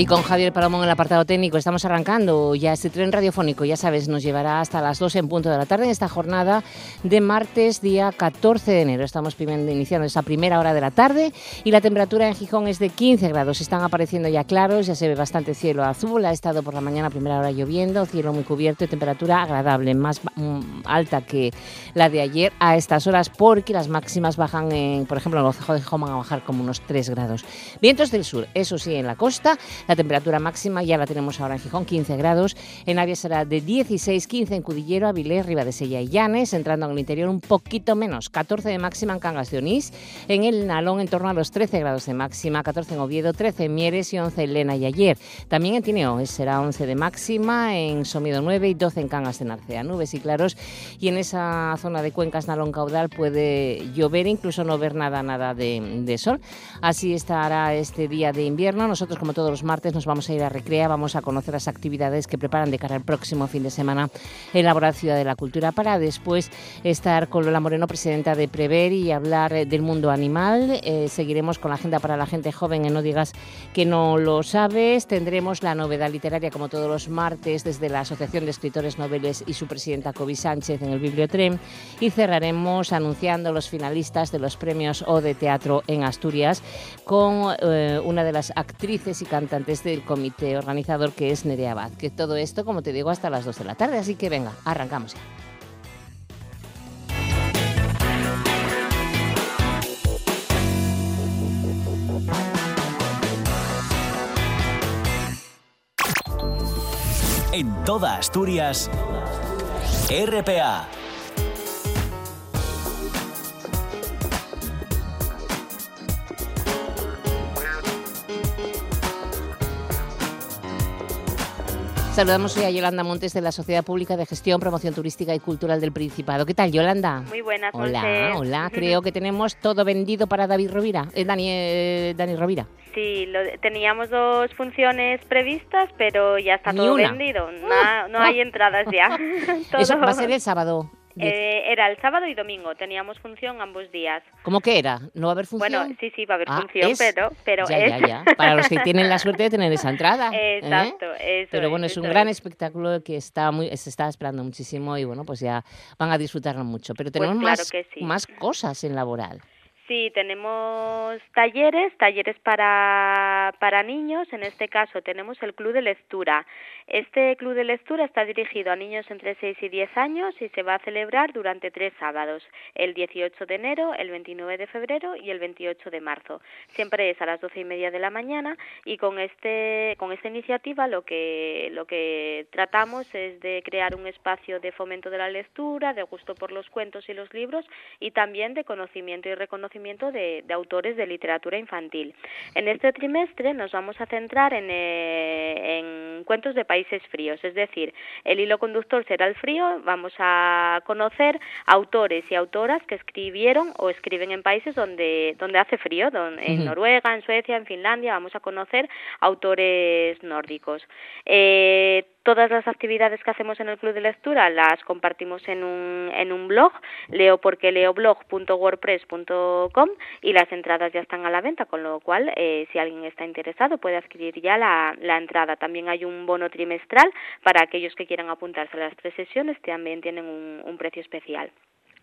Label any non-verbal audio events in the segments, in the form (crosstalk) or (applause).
Y con Javier Palomón en el apartado técnico estamos arrancando ya este tren radiofónico, ya sabes, nos llevará hasta las 2 en punto de la tarde en esta jornada de martes, día 14 de enero. Estamos iniciando esa primera hora de la tarde y la temperatura en Gijón es de 15 grados. Están apareciendo ya claros, ya se ve bastante cielo azul, ha estado por la mañana primera hora lloviendo, cielo muy cubierto y temperatura agradable, más mm, alta que la de ayer a estas horas porque las máximas bajan, en, por ejemplo, en el Cejo de Gijón van a bajar como unos 3 grados. Vientos del sur, eso sí, en la costa la temperatura máxima ya la tenemos ahora en Gijón, 15 grados. En Avias será de 16, 15 en Cudillero, Avilés, Sella y Llanes. Entrando en el interior un poquito menos, 14 de máxima en Cangas de Onís. En el Nalón en torno a los 13 grados de máxima, 14 en Oviedo, 13 en Mieres y 11 en Lena y ayer. También en Tineo será 11 de máxima, en Somido 9 y 12 en Cangas de Narcea. Nubes y claros. Y en esa zona de Cuencas Nalón Caudal puede llover, incluso no ver nada, nada de, de sol. Así estará este día de invierno. Nosotros, como todos los martes, nos vamos a ir a Recrea, vamos a conocer las actividades que preparan de cara al próximo fin de semana en la Ciudad de la Cultura para después estar con Lola Moreno, presidenta de Prever y hablar eh, del mundo animal. Eh, seguiremos con la agenda para la gente joven en No digas que no lo sabes. Tendremos la novedad literaria como todos los martes desde la Asociación de Escritores Noveles y su presidenta Kobe Sánchez en el Bibliotren y cerraremos anunciando los finalistas de los premios O de Teatro en Asturias con eh, una de las actrices y cantantes del comité organizador que es Nerea que Todo esto, como te digo, hasta las 2 de la tarde. Así que venga, arrancamos ya. En toda Asturias, RPA Saludamos hoy a Yolanda Montes de la Sociedad Pública de Gestión, Promoción Turística y Cultural del Principado. ¿Qué tal, Yolanda? Muy buenas, Hola, hola. (laughs) Creo que tenemos todo vendido para David Rovira, eh, Dani, eh, Dani Rovira. Sí, teníamos dos funciones previstas, pero ya está todo vendido. No, no hay (laughs) entradas ya. (laughs) Eso va a ser el sábado. Eh, era el sábado y domingo, teníamos función ambos días. ¿Cómo que era? ¿No va a haber función? Bueno, sí, sí, va a haber ah, función, pero, pero ya, es... ya, ya. Para los que tienen la suerte de tener esa entrada. ¿eh? Exacto, eso Pero bueno, es, un gran espectáculo que está muy, se está esperando muchísimo y bueno, pues ya van a disfrutarlo mucho. Pero pues tenemos más, más cosas en laboral. Sí, tenemos talleres, talleres para, para niños. En este caso tenemos el Club de Lectura. Este Club de Lectura está dirigido a niños entre 6 y 10 años y se va a celebrar durante tres sábados, el 18 de enero, el 29 de febrero y el 28 de marzo. Siempre es a las 12 y media de la mañana y con, este, con esta iniciativa lo que, lo que tratamos es de crear un espacio de fomento de la lectura, de gusto por los cuentos y los libros y también de conocimiento y reconocimiento de, autores de literatura infantil. En este trimestre nos vamos a centrar eh, en, cuentos de países fríos, es decir, el hilo conductor será el frío, vamos a conocer autores y autoras que escribieron o escriben en países donde, donde hace frío, en Noruega, en Suecia, en Finlandia, vamos a conocer autores nórdicos. Eh, Todas las actividades que hacemos en el Club de Lectura las compartimos en un, en un blog, leoporqueleoblog.wordpress.com y las entradas ya están a la venta, con lo cual eh, si alguien está interesado puede adquirir ya la, la entrada. También hay un bono trimestral para aquellos que quieran apuntarse a las tres sesiones, también tienen un, un precio especial.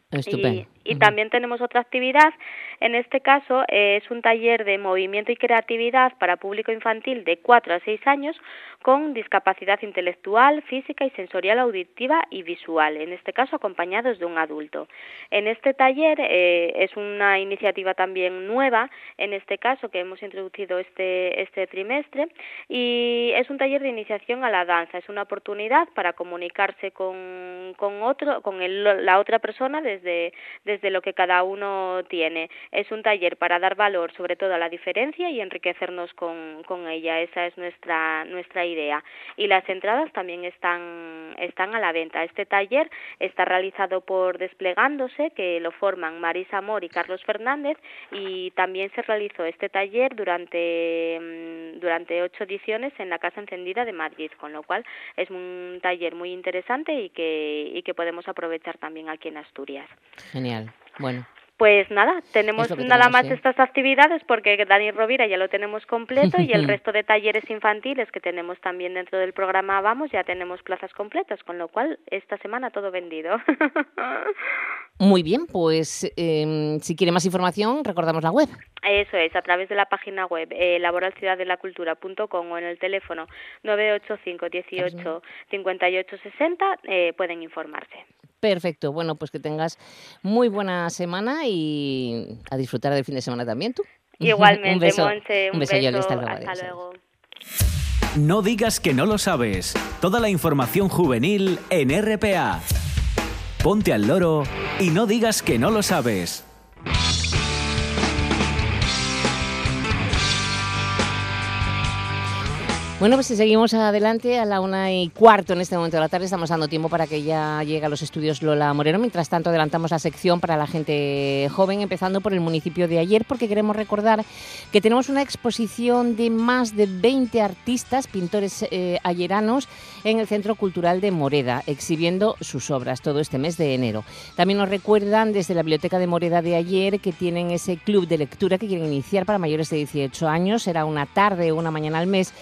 Y, también tenemos otra actividad, en este caso eh, es un taller de movimiento y creatividad para público infantil de 4 a 6 años con discapacidad intelectual, física y sensorial auditiva y visual, en este caso acompañados de un adulto. En este taller eh, es una iniciativa también nueva, en este caso que hemos introducido este, este trimestre, y es un taller de iniciación a la danza, es una oportunidad para comunicarse con, con, otro, con la otra persona de desde, lo que cada uno tiene. Es un taller para dar valor sobre todo a la diferencia y enriquecernos con, con ella. Esa es nuestra, nuestra idea. Y las entradas también están, están a la venta. Este taller está realizado por Desplegándose, que lo forman Marisa Amor y Carlos Fernández, y también se realizó este taller durante, mm, durante ocho ediciones en la Casa Encendida de Madrid, con lo cual es un taller muy interesante y que, y que podemos aprovechar también aquí en Asturias. Genial. Bueno, pues nada, tenemos nada más estas actividades porque Dani Rovira ya lo tenemos completo y el (laughs) resto de talleres infantiles que tenemos también dentro del programa Vamos ya tenemos plazas completas, con lo cual esta semana todo vendido. (laughs) Muy bien, pues eh, si quiere más información, recordamos la web. Eso es, a través de la página web eh, laboralciudaddelacultura.com o en el teléfono 985 18 58 60 eh, pueden informarse. Perfecto, bueno, pues que tengas muy buena semana y a disfrutar del fin de semana también tú. (laughs) Igualmente, un beso, Monse, un, beso, beso. Yoli, hasta luego. Hasta adiós. luego. No digas que no lo sabes. Toda la información juvenil en RPA. Ponte al loro y no digas que no lo sabes. Bueno, pues si seguimos adelante a la una y cuarto en este momento de la tarde, estamos dando tiempo para que ya llegue a los estudios Lola Moreno. Mientras tanto, adelantamos la sección para la gente joven, empezando por el municipio de ayer, porque queremos recordar que tenemos una exposición de más de 20 artistas, pintores eh, ayeranos, en el Centro Cultural de Moreda, exhibiendo sus obras todo este mes de enero. También nos recuerdan desde la Biblioteca de Moreda de ayer que tienen ese club de lectura que quieren iniciar para mayores de 18 años. Será una tarde o una mañana al mes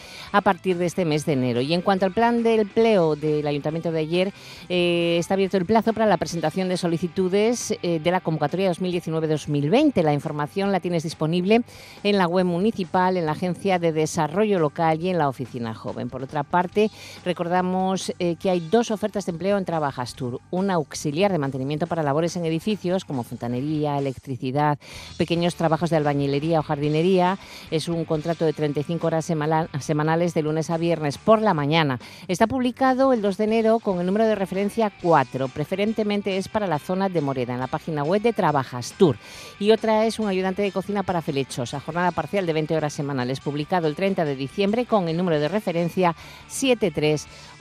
partir de este mes de enero. Y en cuanto al plan del empleo del Ayuntamiento de ayer, eh, está abierto el plazo para la presentación de solicitudes eh, de la convocatoria 2019-2020. La información la tienes disponible en la web municipal, en la Agencia de Desarrollo Local y en la Oficina Joven. Por otra parte, recordamos eh, que hay dos ofertas de empleo en Trabajastur. Una auxiliar de mantenimiento para labores en edificios como fontanería, electricidad, pequeños trabajos de albañilería o jardinería. Es un contrato de 35 horas semana- semanales de lunes a viernes por la mañana. Está publicado el 2 de enero con el número de referencia 4. Preferentemente es para la zona de Moreda, en la página web de Trabajastur. Y otra es un ayudante de cocina para felechosa, jornada parcial de 20 horas semanales, publicado el 30 de diciembre con el número de referencia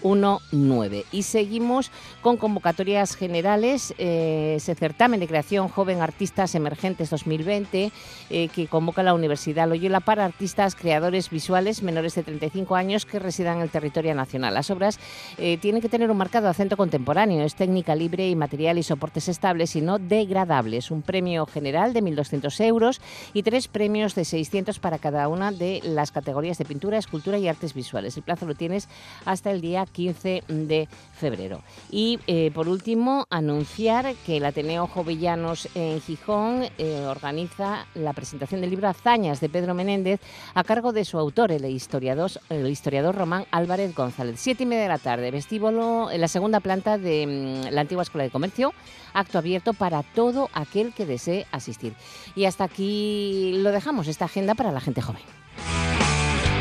7319. Y seguimos con convocatorias generales. Eh, ese certamen de creación Joven Artistas Emergentes 2020 eh, que convoca la Universidad Loyola para artistas creadores visuales menores de 35 años que residan en el territorio nacional. Las obras eh, tienen que tener un marcado acento contemporáneo, es técnica libre y material y soportes estables y no degradables. Un premio general de 1.200 euros y tres premios de 600 para cada una de las categorías de pintura, escultura y artes visuales. El plazo lo tienes hasta el día 15 de febrero. Y eh, por último, anunciar que el Ateneo Jovellanos en Gijón eh, organiza la presentación del libro Hazañas de Pedro Menéndez a cargo de su autor, el historiador, el historiador Román Álvarez González. Siete y media de la tarde, vestíbulo en la segunda planta de mm, la antigua Escuela de Comercio, acto abierto para todo aquel que desee asistir. Y hasta aquí lo dejamos, esta agenda para la gente joven.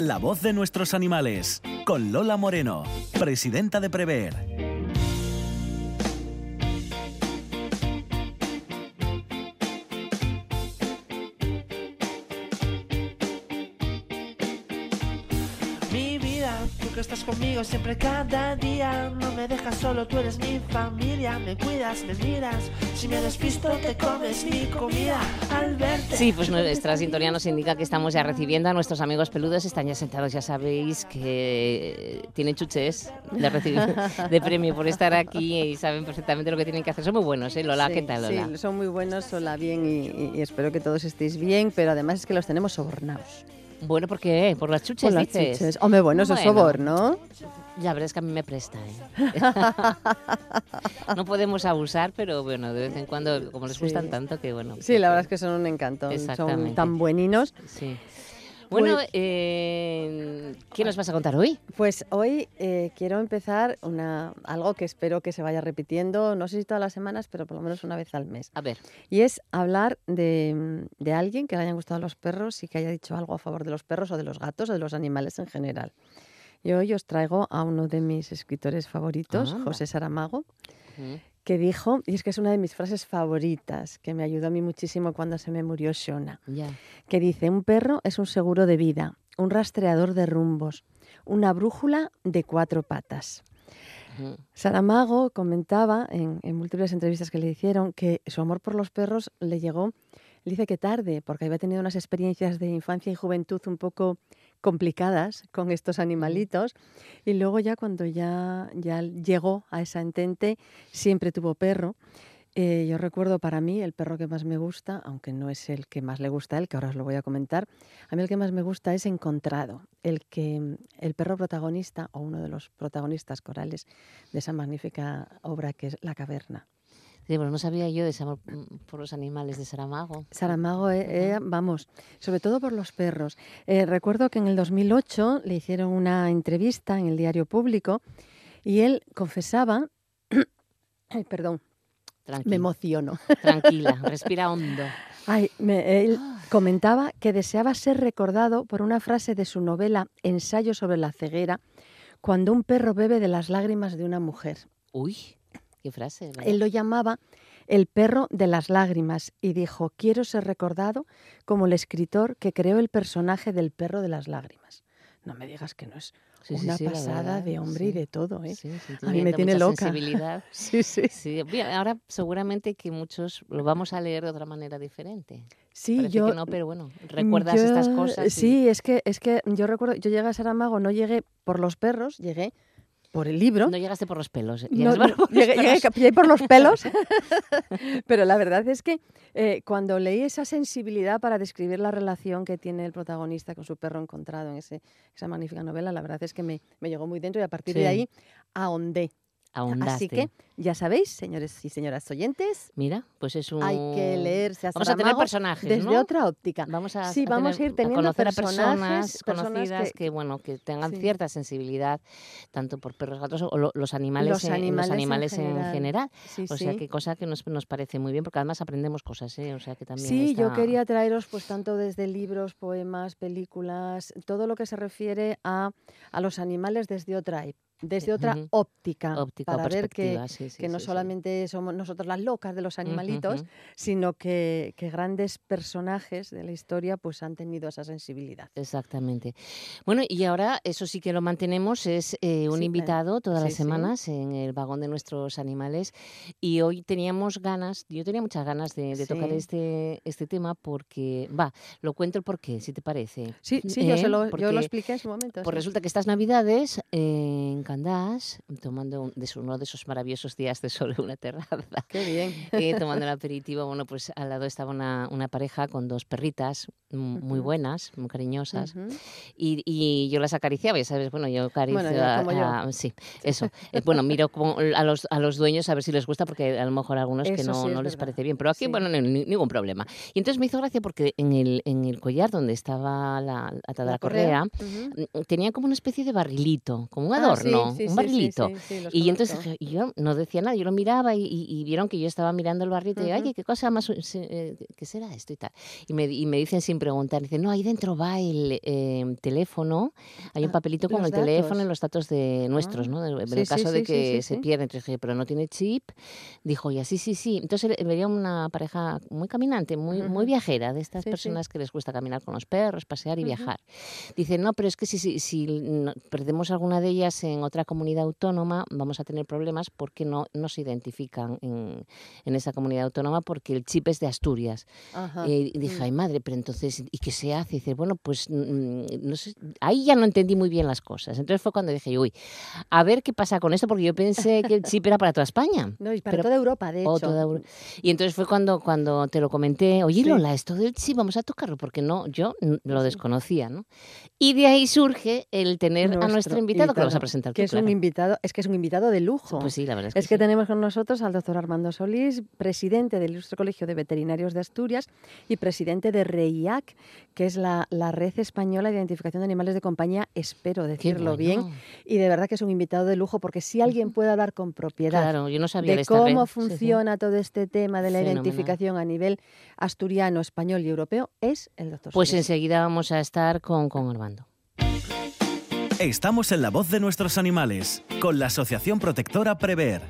La voz de nuestros animales. Con Lola Moreno, presidenta de Prever. Conmigo siempre cada día No me dejas solo, tú eres mi familia Me cuidas, me miras Si me despisto te comes mi comida Al verte Sí, pues nuestra sintonía nos indica que estamos ya recibiendo a nuestros amigos peludos. Están ya sentados, ya sabéis que tienen chuches de recibir (laughs) de premio por estar aquí y saben perfectamente lo que tienen que hacer. Son muy buenos, ¿eh, Lola? Sí, ¿Qué tal, Lola? Sí, son muy buenos, hola, bien y, y- y espero que todos estéis bien, pero además es que los tenemos sobornados. Bueno, ¿por qué? ¿Por las chuches, Por las dices? chuches. Hombre, bueno, eso es Bueno. soborno. La verdad es que a mí me presta. ¿eh? (laughs) no podemos abusar, pero bueno, de vez en cuando, como les gustan tanto, que bueno. Sí, la verdad es que son un encanto. Son Exactamente. tan bueninos. Sí. Bueno, Pues- eh, ¿qué nos vas a contar hoy? Pues hoy eh, quiero empezar una, algo que espero que se vaya repitiendo, no sé si todas las semanas, pero por lo menos una vez al mes. A ver, Y es hablar de, de alguien que le hayan gustado los perros y que haya dicho algo a favor de los perros o de los gatos o de los animales en general. Y hoy os traigo a uno de mis escritores favoritos, Anda. José Saramago, mm, que dijo, y es que es una de mis frases favoritas, que me ayudó a mí muchísimo cuando se me murió Shona, que dice, un perro es un seguro de vida, un rastreador de rumbos, una brújula de cuatro patas. Saramago comentaba en, en múltiples entrevistas que le hicieron que su amor por los perros le llegó, él dice que tarde, porque había tenido unas experiencias de infancia y juventud un poco complicadas con estos animalitos y luego ya cuando ya, ya llegó a esa entente siempre tuvo perro. Eh, yo recuerdo para mí el perro que más me gusta, aunque no es el que más le gusta a él, que ahora os lo voy a comentar, a mí el que más me gusta es Encontrado, el que mm, el perro protagonista o uno de los protagonistas corales de esa magnífica obra que es La caverna. Sí, bueno, no sabía yo de ese amor mm, por los animales de Saramago. Saramago, eh, eh, vamos, sobre todo por los perros. Eh, recuerdo que en el 2008 le hicieron una entrevista en el diario público y él confesaba, (coughs) ay, perdón, me Tranquila, emociono. (laughs) tranquila, respira hondo. Ay, me- él comentaba que deseaba ser recordado por una frase de su novela Ensayo sobre la ceguera, cuando un perro bebe de las lágrimas de una mujer. Uy, qué frase. ¿verdad? Él lo llamaba el perro de las lágrimas y dijo, quiero ser recordado como el escritor que creó el personaje del perro de las lágrimas. No me digas que no es Sí, una sí, pasada verdad, de hombre y de todo, ¿eh? A mí me tiene loca. (laughs) Sí, sí. Bien, ahora seguramente que muchos lo vamos a leer de otra manera diferente. Sí, Parece yo... que no, pero bueno, recuerdas estas cosas. y- Sí, es que, es que yo recuerdo, yo llegué a Saramago, no llegué por los perros, llegué por el libro. No llegaste por los pelos. eh, No, llegaste no, por los llegué, llegué- pelos. llegué por los pelos, (laughs) pero la verdad es que eh, cuando leí esa sensibilidad para describir la relación que tiene el protagonista con su perro encontrado en ese, esa magnífica novela, la verdad es que me, me llegó muy dentro y a partir Sí. de ahí ahondé. Así Ahondaste. que ya sabéis, señores y señoras oyentes, Mira, pues es un... hay que leerse a Vamos a tener personajes, desde ¿no? otra óptica. Vamos a, Sí, a vamos a ir teniendo conocer a personajes- personas personas conocidas que- que, bueno que tengan Sí. cierta sensibilidad tanto por perros, gatos o lo- los animales, Los en, los animales en animales en general. general. Sí, O sea, que cosa que nos, nos parece muy bien, porque además aprendemos cosas, ¿eh? O sea, que también Sí, yo quería traeros pues tanto desde libros, poemas, películas, todo lo que se refiere a, a los animales desde otra desde otra óptica, para ver que, perspectiva, sí, sí, que no sí, solamente somos nosotros las locas de los animalitos, sino que, que grandes personajes de la historia pues han tenido esa sensibilidad. Exactamente. Bueno, y ahora eso sí que lo mantenemos, es eh, un invitado todas las semanas en el vagón de nuestros animales. Y hoy teníamos ganas, yo tenía muchas ganas de, de tocar este, este tema porque, va, lo cuento el porqué, si te parece. Sí, sí, yo, se ¿Eh? lo, yo lo expliqué en su momento. Pues resulta que estas navidades eh, Candás, tomando un- de su- uno de esos maravillosos días de sol en una terraza, Qué bien. (laughs) eh, tomando el (laughs) aperitivo, bueno, pues al lado estaba una, una pareja con dos perritas muy buenas, muy cariñosas. Ujú. Y, y yo las acariciaba, ya sabes, bueno, yo acaricio Bueno, ya a- yo. a- sí, eso. (laughs) Eh, bueno, miro como a los, a los dueños a ver si les gusta, porque a lo mejor a algunos que Eso no, sí no les verdad. parece bien. Pero aquí, Sí. bueno, no, ni- ningún problema. Y entonces me hizo gracia porque en el, en el collar donde estaba la, atada la, correa, Ujú. mm, tenía como una especie de barrilito, como un Ah, adorno, sí, sí, un barrilito. Y entonces y yo no decía nada, yo lo miraba y, y- y vieron que yo estaba mirando el barrito y, Ujú. oye, ¿qué cosa más, eh, qué será esto y tal? Y me, y me dicen sin preguntar, dicen, no, ahí dentro va el eh, teléfono, hay un Ah, papelito con el teléfono y datos. los datos de nuestros, Ah, ¿no? En sí, el caso de sí, sí, que sí, se sí. pierda, entonces dije, pero no tiene chip, dijo, ya, sí, sí, sí. Entonces veía una pareja muy caminante, muy, muy Ujú. viajera, de estas personas que les gusta caminar con los perros, pasear y Ujú. viajar. Dice, no, pero es que si, si, si perdemos alguna de ellas en otra comunidad autónoma, vamos a tener problemas porque no, no se identifican en, en esa comunidad autónoma porque el chip es de Asturias. Ajá. Eh, y dije, Mm. ay madre, pero entonces, ¿y qué se hace? Y dice, bueno, pues mm, no sé, ahí ya no entendí muy bien las cosas. Entonces fue cuando dije, uy, a ver qué pasa con esto, porque yo pensé que (laughs) el chip era para toda España. No, y para pero- toda Europa, de hecho. O toda Euro- Y entonces fue cuando, cuando te lo comenté, oye Sí. Lola, esto del chip, vamos a tocarlo, porque no, yo lo desconocía, ¿no? Y de ahí surge el tener a nuestro invitado, que lo vas a presentar tú, es un invitado, es que es un invitado de lujo. Pues sí, la verdad es Es que que sí. tenemos con nosotros al doctor Armando Solís, presidente del Ilustre Colegio de Veterinarios de Asturias y presidente de REIAC, que es la, la Red Española de Identificación de Animales de Compañía, espero decirlo bien. Y de verdad que es un invitado de lujo, porque si alguien puede hablar con propiedad Claro, yo no sabía de, de esta cómo red. Sí, sí. funciona todo este tema de la Fenomenal. identificación a nivel asturiano, español y europeo, es el doctor Pues Solís. enseguida vamos a estar con, con Armando. Estamos en la voz de nuestros animales, con la Asociación Protectora Prever.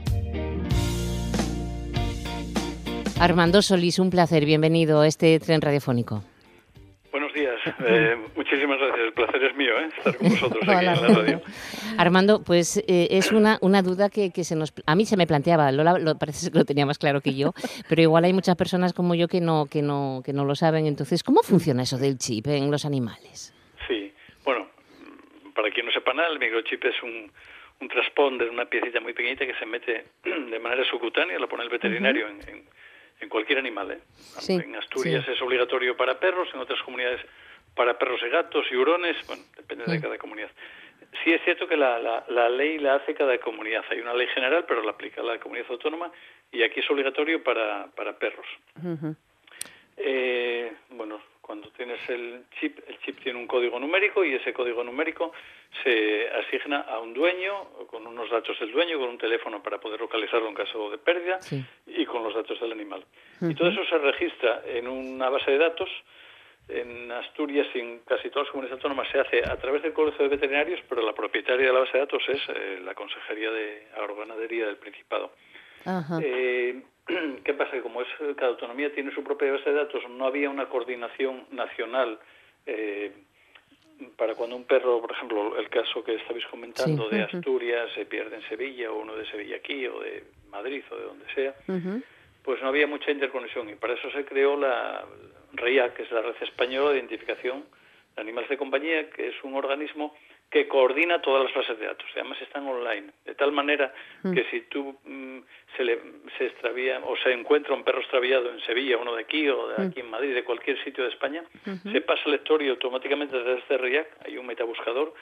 Armando Solís, un placer, bienvenido a este tren radiofónico. Buenos días. Eh, muchísimas gracias. El placer es mío, ¿eh? Estar con vosotros aquí Hola, en la radio. Armando, pues eh, es una, una duda que, que se nos... A mí se me planteaba, Lola lo, parece que lo tenía más claro que yo, (laughs) pero igual hay muchas personas como yo que no, que no, que no lo saben. Entonces, ¿cómo funciona eso del chip en los animales? Sí. Bueno, para quien no sepa nada, el microchip es un, un transponder, una piecita muy pequeñita que se mete (clears throat) de manera subcutánea, lo pone el veterinario en, en- en cualquier animal. ¿eh? Sí, en Asturias es obligatorio para perros, en otras comunidades para perros y gatos y hurones, bueno, depende de cada comunidad. Sí es cierto que la, la, la ley la hace cada comunidad. Hay una ley general, pero la aplica la comunidad autónoma y aquí es obligatorio para, para perros. Eh, bueno, cuando tienes el chip, el chip tiene un código numérico y ese código numérico se asigna a un dueño con unos datos del dueño, con un teléfono para poder localizarlo en caso de pérdida Sí. y los datos del animal. Y todo eso se registra en una base de datos. En Asturias y en casi todas las comunidades autónomas se hace a través del Colegio de Veterinarios, pero la propietaria de la base de datos es eh, la Consejería de Agroganadería del Principado. Ajá. Eh, (clears throat) ¿Qué pasa? Que como es cada autonomía tiene su propia base de datos, no había una coordinación nacional eh, para cuando un perro, por ejemplo, el caso que estabais comentando Sí. de Asturias se pierde en Sevilla o uno de Sevilla aquí o de Madrid o de donde sea. Pues no había mucha interconexión y para eso se creó la RIA, que es la Red Española de Identificación de Animales de Compañía, que es un organismo que coordina todas las bases de datos. Además están online, de tal manera que si tú mm, se, le, se extravía o se encuentra un perro extraviado en Sevilla, uno de aquí o de aquí en Madrid, de cualquier sitio de España, se pasa el lector y automáticamente desde este RIAC hay un metabuscador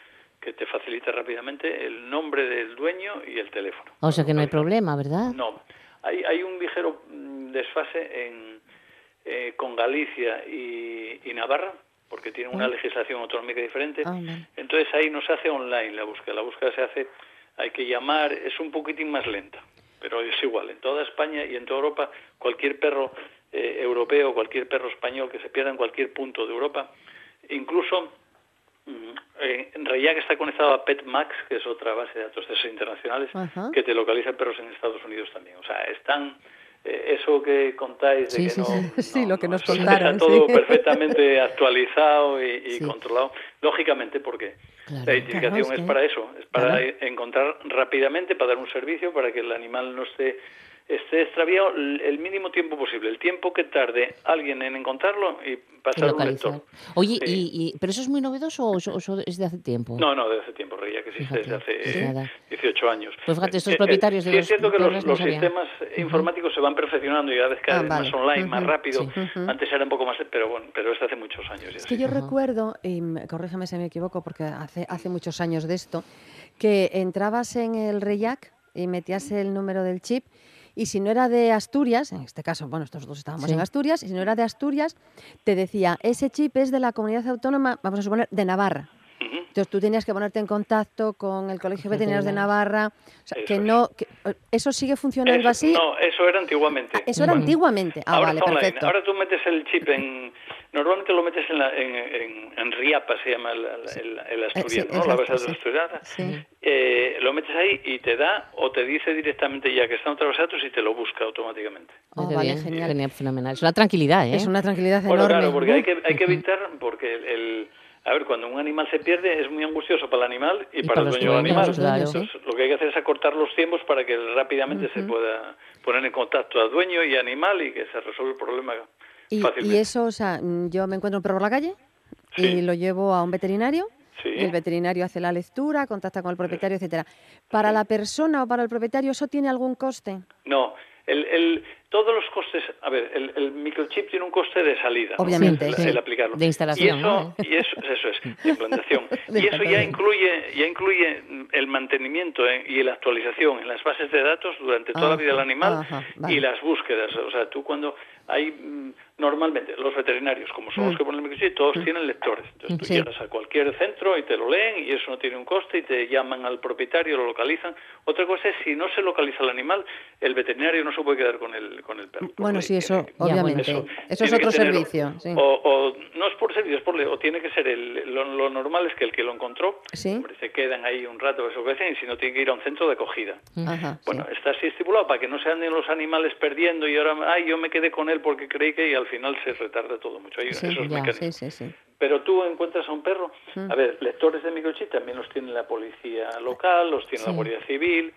que te facilita rápidamente el nombre del dueño y el teléfono. O sea que no hay problema, ¿verdad? No, hay, hay un ligero mm, desfase en, eh, con Galicia y, y Navarra, porque tienen una legislación autonómica diferente. Ah. Entonces ahí no se hace online la búsqueda, la búsqueda se hace, hay que llamar, es un poquitín más lenta, pero es igual. En toda España y en toda Europa, cualquier perro eh, europeo, cualquier perro español que se pierda en cualquier punto de Europa, incluso eh, en realidad que está conectado a PetMax, que es otra base de datos de esos internacionales, Ajá. que te localiza perros en Estados Unidos también. O sea, están eh, eso que contáis de Sí, que sí, no, sí. (laughs) Sí, no- lo que no, nos contaron, Está todo (laughs) perfectamente actualizado y, controlado, lógicamente porque Claro. la identificación Claro, es para eso, es para Claro. encontrar rápidamente, para dar un servicio, para que el animal no esté esté extraviado el mínimo tiempo posible, el tiempo que tarde alguien en encontrarlo y pasar un lector. Oye, Sí. y, y- ¿pero eso es muy novedoso o o eso es de hace tiempo? No, no, de hace tiempo, Rey, ya que existe Fíjate, desde hace pues eh, nada. 18 años. Pues fíjate, estos Eh, eh, propietarios de sí los es cierto que los, los sistemas informáticos se van perfeccionando y cada vez cada Ah, vez vale. más online, más Ujú, rápido. sí. Ujú. Antes era un poco más, pero bueno, pero es hace muchos años ya. Es que sí. yo recuerdo, y corrígeme si me equivoco, porque hace, hace muchos años de esto, que entrabas en el REIAC y metías el número del chip y si no era de Asturias, en este caso, bueno, nosotros estábamos Sí. en Asturias, y si no era de Asturias, te decía, ese chip es de la comunidad autónoma, vamos a suponer, de Navarra. Entonces tú tenías que ponerte en contacto con el Colegio Veterinarios de. Navarra, o sea, que no, que- ¿eso sigue funcionando Eso- así? No, eso era antiguamente. Ah, eso era Bueno, antiguamente. Ah, Ahora vale, perfecto. Ahora tú metes el chip en... Normalmente lo metes en, la, en, en, en RIAPA, se llama el, el, el asturiano, sí, ¿no? La exacto, base de sí. asturiana. Sí. Eh, lo metes ahí y te da o te dice directamente ya que está en otra base de datos y te lo busca automáticamente. Oh, vale, bien, genial. genial, fenomenal. Es una tranquilidad, ¿eh? Es una tranquilidad Bueno, enorme. claro, porque hay que, hay que evitar, porque el, el- a ver, cuando un animal se pierde es muy angustioso para el animal y, Y para, para el los dueño del dueños, animal. claro. Entonces, lo que hay que hacer es acortar los tiempos para que rápidamente se pueda poner en contacto a dueño y animal y que se resuelva el problema Y, fácilmente. y eso, o sea, mm, yo me encuentro un perro por la calle y lo llevo a un veterinario Sí. y el veterinario hace la lectura, contacta con el propietario, etcétera. ¿Para la persona o para el propietario eso tiene algún coste? No, el, el, todos los costes, a ver, el, el microchip tiene un coste de salida, ¿no? Obviamente, el, sí. el aplicarlo. De instalación, Y eso, ¿no? y eso, eso es, de implantación. (laughs) Y eso ya incluye, ya incluye el mantenimiento eh, y la actualización en las bases de datos durante toda la vida del animal ajá, vale. y las búsquedas. O sea, tú cuando hay mm, normalmente los veterinarios, como son los Mm. que ponen el microchip, todos tienen lectores. Entonces tú Sí. llegas a cualquier centro y te lo leen y eso no tiene un coste y te llaman al propietario, lo localizan. Otra cosa es si no se localiza el animal, el veterinario no se puede quedar con el con el perro. Bueno, sí, eso, Tiene- obviamente. eso, Eso, es otro servicio. Sí. O, o no es por servicio, es por o tiene que ser el, lo, lo normal es que el que lo encontró, Sí. hombre, se quedan ahí un rato, eso que hacen, y si no tiene que ir a un centro de acogida. Ajá. Bueno, está así estipulado para que no se anden los animales perdiendo y ahora, ay, yo me quedé con él porque creí que y al final se retarda todo mucho. Hay Sí, esos ya, mecanismos. sí, sí, sí. Pero tú encuentras a un perro, Mm. a ver, lectores de microchip también los tiene la policía local, los tiene la. Guardia Civil,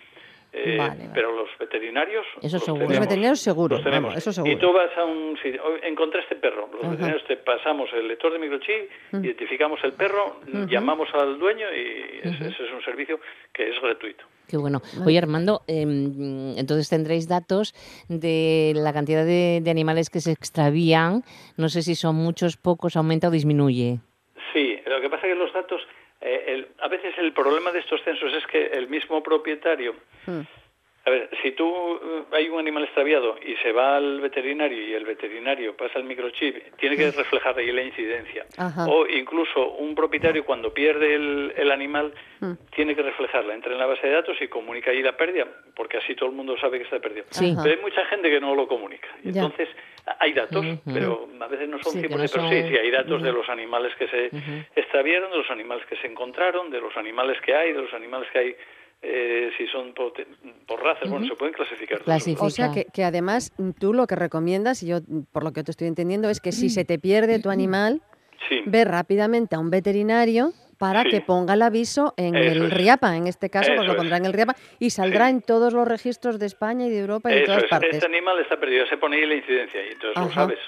eh, Vale, vale. pero los veterinarios... Eso los seguro. tenemos. Los veterinarios seguro, Los tenemos. vamos, eso Y seguro. tú vas a un sitio, "Oye, encontré este perro, los Ajá. veterinarios te pasamos el lector de microchip, Mm. identificamos el perro, llamamos al dueño y ese, ese es un servicio que es gratuito. Qué bueno. Oye, Armando, em, entonces tendréis datos de la cantidad de, de animales que se extravían. No sé si son muchos, pocos, aumenta o disminuye. Sí, lo que pasa es que los datos, eh, el- a veces el problema de estos censos es que el mismo propietario, Mm. A ver, si tú eh, hay un animal extraviado y se va al veterinario y el veterinario pasa el microchip, tiene que reflejar ahí la incidencia. Ajá. O incluso un propietario cuando pierde el, el animal Mm. tiene que reflejarla, entra en la base de datos y comunica ahí la pérdida, porque así todo el mundo sabe que está perdido. Sí. Pero hay mucha gente que no lo comunica. Y Ya. entonces hay datos, pero a veces no son Sí, que 100%, no pero sí, sí, hay datos de los animales que se Ujú. extraviaron, de los animales que se encontraron, de los animales que hay, de los animales que hay, eh, si son por, por razas, bueno, se pueden clasificar. O sea que, que además tú lo que recomiendas, y yo por lo que te estoy entendiendo, es que si se te pierde tu animal, Sí, ve rápidamente a un veterinario para Sí. que ponga el aviso en Eso el es. RIAPA, en este caso, pues lo es. pondrá en el RIAPA y saldrá Sí. en todos los registros de España y de Europa y de eso todas es. partes. Este animal está perdido, se pone ahí la incidencia y entonces lo sabes.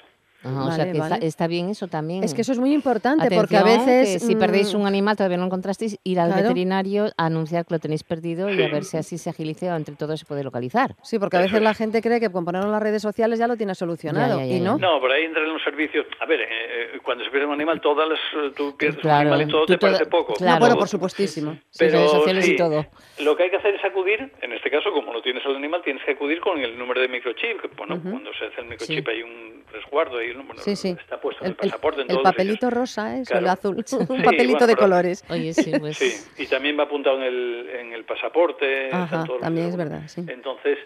Ajá, o sea Vale, que está, vale. está bien eso también. Es que eso es muy importante porque a veces... que si perdéis mm, un animal todavía no lo encontrasteis, ir al Claro. veterinario a anunciar que lo tenéis perdido y a ver si (clears throat) así se agiliza o entre todos se puede localizar. Sí, porque a veces es. la gente cree que con ponerlo en las redes sociales ya lo tiene solucionado Ya, ya, ya, y ya. no. No, por ahí entran los servicios. A ver, eh, eh, cuando se pierde un animal, todas las, eh, tú pierdes Claro, un animal y todo tú te parece poco. claro. No, bueno, Todo. por supuestísimo. Sí, redes sociales y sí, todo. Lo que hay que hacer es acudir, en este caso, como no tienes al animal, tienes que acudir con el número de microchip. Bueno, Ujú. cuando se hace el microchip Sí. hay un resguardo bueno, Sí, sí. está puesto en El, el pasaporte. en el papelito sitios. rosa, ¿eh? Claro. el azul. (laughs) Un Sí, papelito bueno, de colores. Oye, sí, (laughs) pues... Sí, y también va apuntado en el, en el pasaporte. Ajá, también es verdad, sí. Entonces,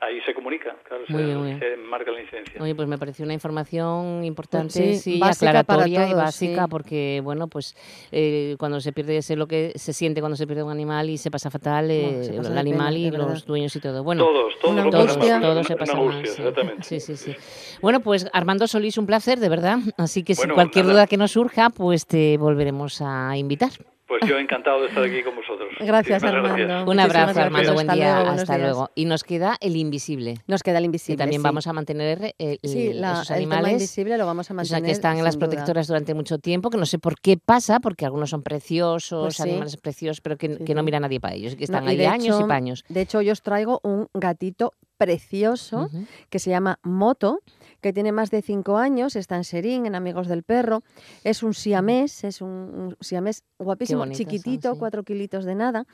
ahí se comunica, claro, Muy se, bien, muy bien. se marca la incidencia. Oye, pues me pareció una información importante, Sí, sí, básica para aclaratoria y básica, sí. porque, bueno, pues eh, cuando se pierde, sé lo que se siente cuando se pierde un animal y se pasa fatal eh, se pasa el animal pena, y los dueños y todo. Bueno, todos, todos Una todos, todos se pasan mal, sí. exactamente. Sí, sí, sí. Bueno, pues Armando Solís, un placer, de verdad. Así que si cualquier nada. duda que nos surja, pues te volveremos a invitar. Pues yo encantado de estar aquí con vosotros. Gracias, Muchísimas Armando. gracias. Un abrazo, gracias. Armando. Buen Hasta día. luego, hasta luego. Y nos queda el invisible. Nos queda el Y invisible. también sí. vamos a mantener eh, Sí, la- esos el tema animales. invisible lo vamos a O mantener. sea, que están en las duda. protectoras durante mucho tiempo, que no sé por qué pasa, porque algunos son preciosos, Pues sí. animales preciosos, pero que, Sí, que no mira nadie para ellos, que están y ahí de años hecho- y paños. De hecho, yo os traigo un gatito precioso que se llama Moto, que tiene más de cinco años, está en Serín, en Amigos del Perro. Es un siamés, es un, un siamés guapísimo, bonitos chiquitito, cuatro kilitos de nada.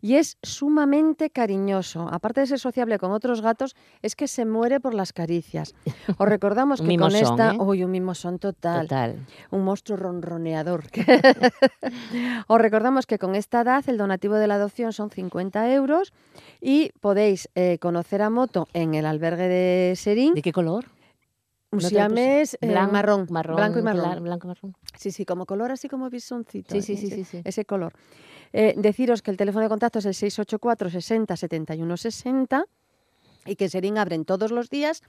Y es sumamente cariñoso. Aparte de ser sociable con otros gatos, es que se muere por las caricias. (laughs) Os recordamos que con esta... ¿eh? Uy, un mimosón total. Total. un monstruo ronroneador. (laughs) (laughs) Os recordamos que con esta edad el donativo de la adopción son 50 euros y podéis eh, conocer a Moto en el albergue de Serín. ¿De qué color? Un ¿No siamés eh, marrón, marrón, blanco y marrón. blanco y marrón. Sí, sí, como color así como bisoncito. Sí, sí, ¿eh? sí, sí. ese color. Eh, deciros que el teléfono de contacto es el 684 60 71 60 y que en Serín abren todos los días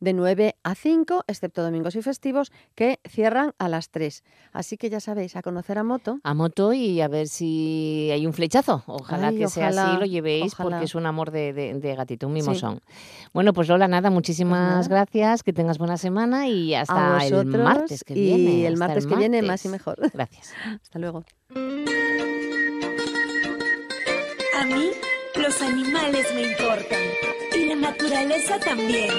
de 9 a 5, excepto domingos y festivos, que cierran a las 3. Así que ya sabéis, a conocer a Moto. A moto y a ver si hay un flechazo. Ojalá Ay, que sea así, ojalá, lo llevéis ojalá. porque es un amor de, de- de gatito, un Sí. mimosón. Bueno, pues Lola, nada, muchísimas nada. gracias, que tengas buena semana y hasta el martes que y viene. el hasta martes que viene más y mejor. (laughs) Gracias. Hasta luego. A mí, los animales me importan. Y la naturaleza también.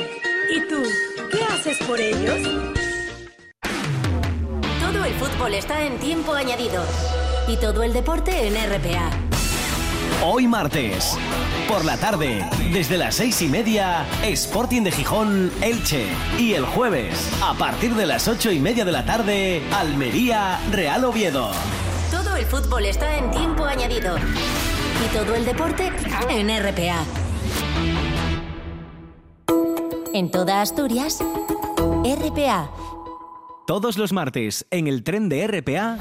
¿Y tú? ¿Qué haces por ellos? Todo el fútbol está en tiempo añadido. Y todo el deporte en RPA. Hoy martes, por la tarde, desde las seis y media, Sporting de Gijón, Elche. Y el jueves, a partir de las ocho y media de la tarde, Almería, Real Oviedo. Todo el fútbol está en tiempo añadido. Y todo el deporte en RPA. En toda Asturias, RPA. Todos los martes, en el tren de RPA,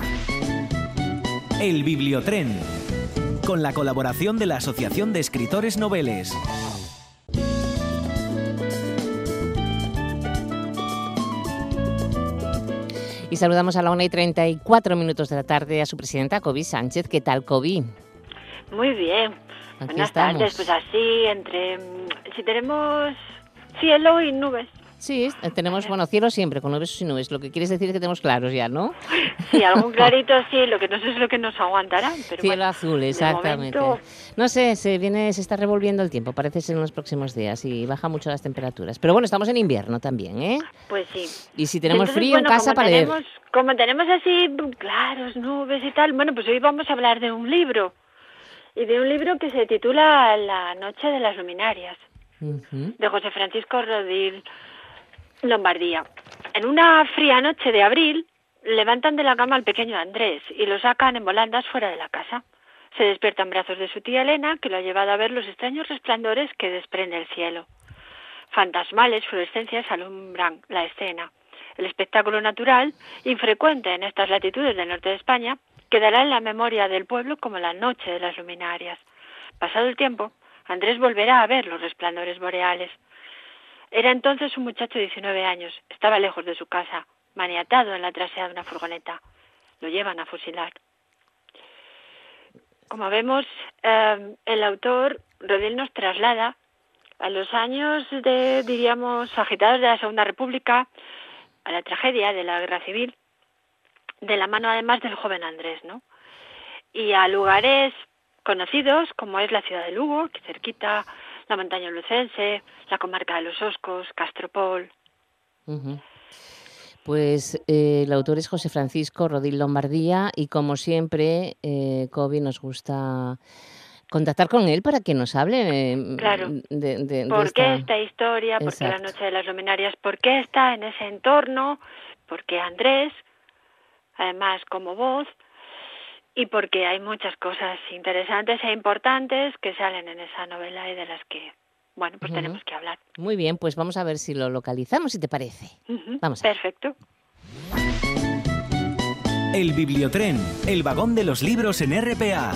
el Bibliotren, con la colaboración de la Asociación de Escritores Noveles. Y saludamos a la 1 y 34 minutos de la tarde a su presidenta, Kobe Sánchez. ¿Qué tal, Kobe? Muy bien. Aquí Buenas estamos. tardes. Pues así, entre... mm, Si tenemos cielo y nubes. Sí, es- tenemos, bueno, cielo siempre, con nubes y nubes. Lo que quieres decir es que tenemos claros ya, ¿no? Sí, algún (laughs) clarito sí, lo que no sé es lo que nos aguantará. Pero Cielo bueno, azul, exactamente. momento, No sé, se viene, se está revolviendo el tiempo, parece ser en los próximos días y baja mucho las temperaturas. Pero bueno, estamos en invierno también, ¿eh? pues sí. Y si tenemos Entonces, frío bueno, en casa para leer. tenemos, Como tenemos así claros, nubes y tal, bueno, pues hoy vamos a hablar de un libro. Y de un libro que se titula La noche de las luminarias. De José Francisco Rodil Lombardía. En una fría noche de abril, levantan de la cama al pequeño Andrés y lo sacan en volandas fuera de la casa. Se despierta en brazos de su tía Elena, que lo ha llevado a ver los extraños resplandores que desprende el cielo. Fantasmales fluorescencias alumbran la escena. El espectáculo natural, infrecuente en estas latitudes del norte de España, quedará en la memoria del pueblo como la noche de las luminarias. Pasado el tiempo, Andrés volverá a ver los resplandores boreales. Era entonces un muchacho de 19 años. Estaba lejos de su casa, maniatado en la trasera de una furgoneta. Lo llevan a fusilar. Como vemos, eh, el autor, Rodil, nos traslada a los años de, diríamos, agitados de la Segunda República, a la tragedia de la Guerra Civil, de la mano además del joven Andrés, ¿no? Y a lugares conocidos como es la ciudad de Lugo, que cerquita, la montaña lucense, la comarca de los Oscos, Castropol. Ujú. Pues eh, el autor es José Francisco Rodil Lombardía y como siempre, eh, Kobe nos gusta contactar con él para que nos hable eh, Claro. de, de- de ¿Por qué esta- esta historia? ¿Por qué la noche de las luminarias? ¿Por qué está en ese entorno? ¿Por qué Andrés? Además, como voz. Y porque hay muchas cosas interesantes e importantes que salen en esa novela y de las que, bueno, pues tenemos que hablar. Muy bien, pues vamos a ver si lo localizamos, si te parece. Vamos a ver. Perfecto. El Bibliotren, el vagón de los libros en RPA.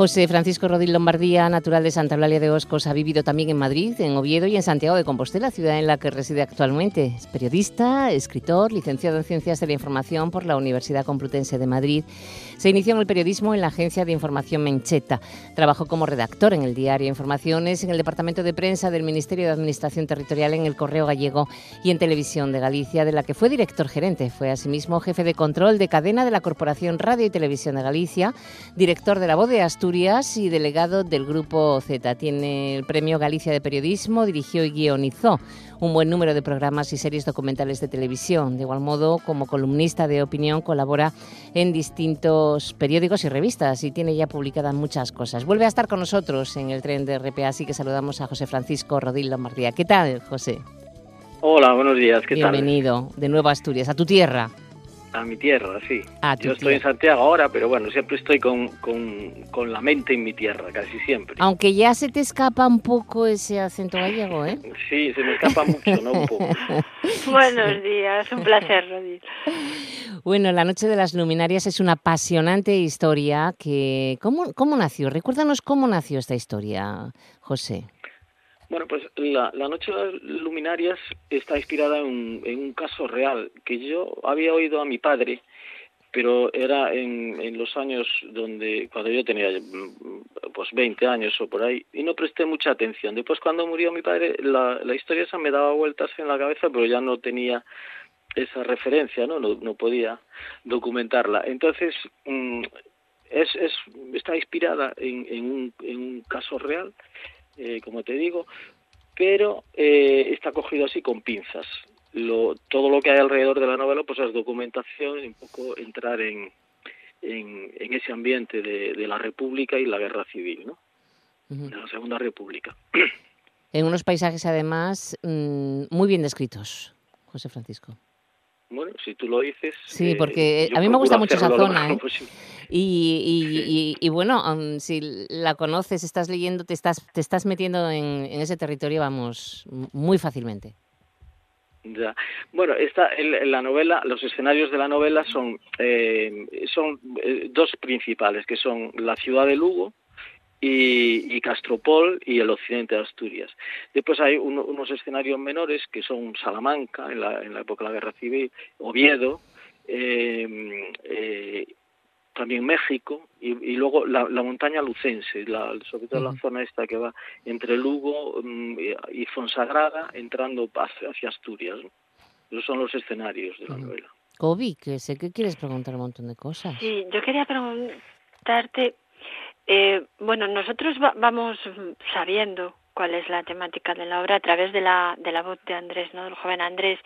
José Francisco Rodil Lombardía, natural de Santa Eulalia de Oscos, ha vivido también en Madrid, en Oviedo y en Santiago de Compostela, ciudad en la que reside actualmente. Es periodista, escritor, licenciado en Ciencias de la Información por la Universidad Complutense de Madrid. Se inició en el periodismo en la agencia de información Mencheta. Trabajó como redactor en el diario Informaciones, en el departamento de prensa del Ministerio de Administración Territorial, en el Correo Gallego y en Televisión de Galicia, de la que fue director gerente. Fue asimismo jefe de control de cadena de la Corporación Radio y Televisión de Galicia, director de la Voz de Asturias y delegado del Grupo Z. Tiene el Premio Galicia de Periodismo, dirigió y guionizó un buen número de programas y series documentales de televisión. De igual modo, como columnista de opinión, colabora en distintos periódicos y revistas y tiene ya publicadas muchas cosas. Vuelve a estar con nosotros en el tren de RPA, así que saludamos a José Francisco Rodil Lombardía. ¿Qué tal, José? Hola, buenos días, ¿qué Bienvenido de nuevo a Asturias, a tu tierra. A mi tierra, sí. A tu Yo estoy en. Santiago ahora, pero bueno, siempre estoy con, con, con la mente en mi tierra, casi siempre. Aunque ya se te escapa un poco ese acento gallego, ¿eh? Sí, se me escapa mucho, ¿no? Un poco. (laughs) Buenos días, un placer, Rodil. Bueno, La Noche de las Luminarias es una apasionante historia que... ¿Cómo, cómo nació? Recuérdanos cómo nació esta historia, José. Bueno, pues la, la Noche de las Luminarias está inspirada en un, en un caso real que yo había oído a mi padre, pero era en, en los años donde, cuando yo tenía mm, pues 20 años o por ahí, y no presté mucha atención. Después cuando murió mi padre, la, historia esa me daba vueltas en la cabeza, pero ya no tenía esa referencia, ¿no? No, podía documentarla. Entonces, mm, es, es, está inspirada en, un, en un caso real eh, como te digo, pero eh, está cogido así con pinzas. Lo, todo lo que hay alrededor de la novela pues es documentación y un poco entrar en, en, ese ambiente de, de, la República y la Guerra Civil, ¿no? de la Segunda República. En unos paisajes además mm, muy bien descritos, José Francisco. Bueno, si tú lo dices. Sí, porque a mí me gusta mucho esa zona. ¿eh? Y, y, y, bueno, si la conoces, estás leyendo, te estás, te estás metiendo en, en ese territorio, vamos, muy fácilmente. Ya. Bueno, esta, en, la novela, los escenarios de la novela son, eh, son eh, dos principales, que son la ciudad de Lugo, y, y, Castropol y el occidente de Asturias. Después hay unos escenarios menores que son Salamanca, en la, en la época de la Guerra Civil, Oviedo, eh, eh, también México y, y luego la, la, montaña lucense, la, sobre todo la zona esta que va entre Lugo um, y Fonsagrada, entrando hacia, hacia Asturias. ¿no? Esos son los escenarios de la novela. Kobe, que sé que quieres preguntar un montón de cosas. Sí, yo quería preguntarte eh, bueno, nosotros va vamos sabiendo cuál es la temática de la obra a través de la, de la voz de Andrés, ¿no? del joven Andrés,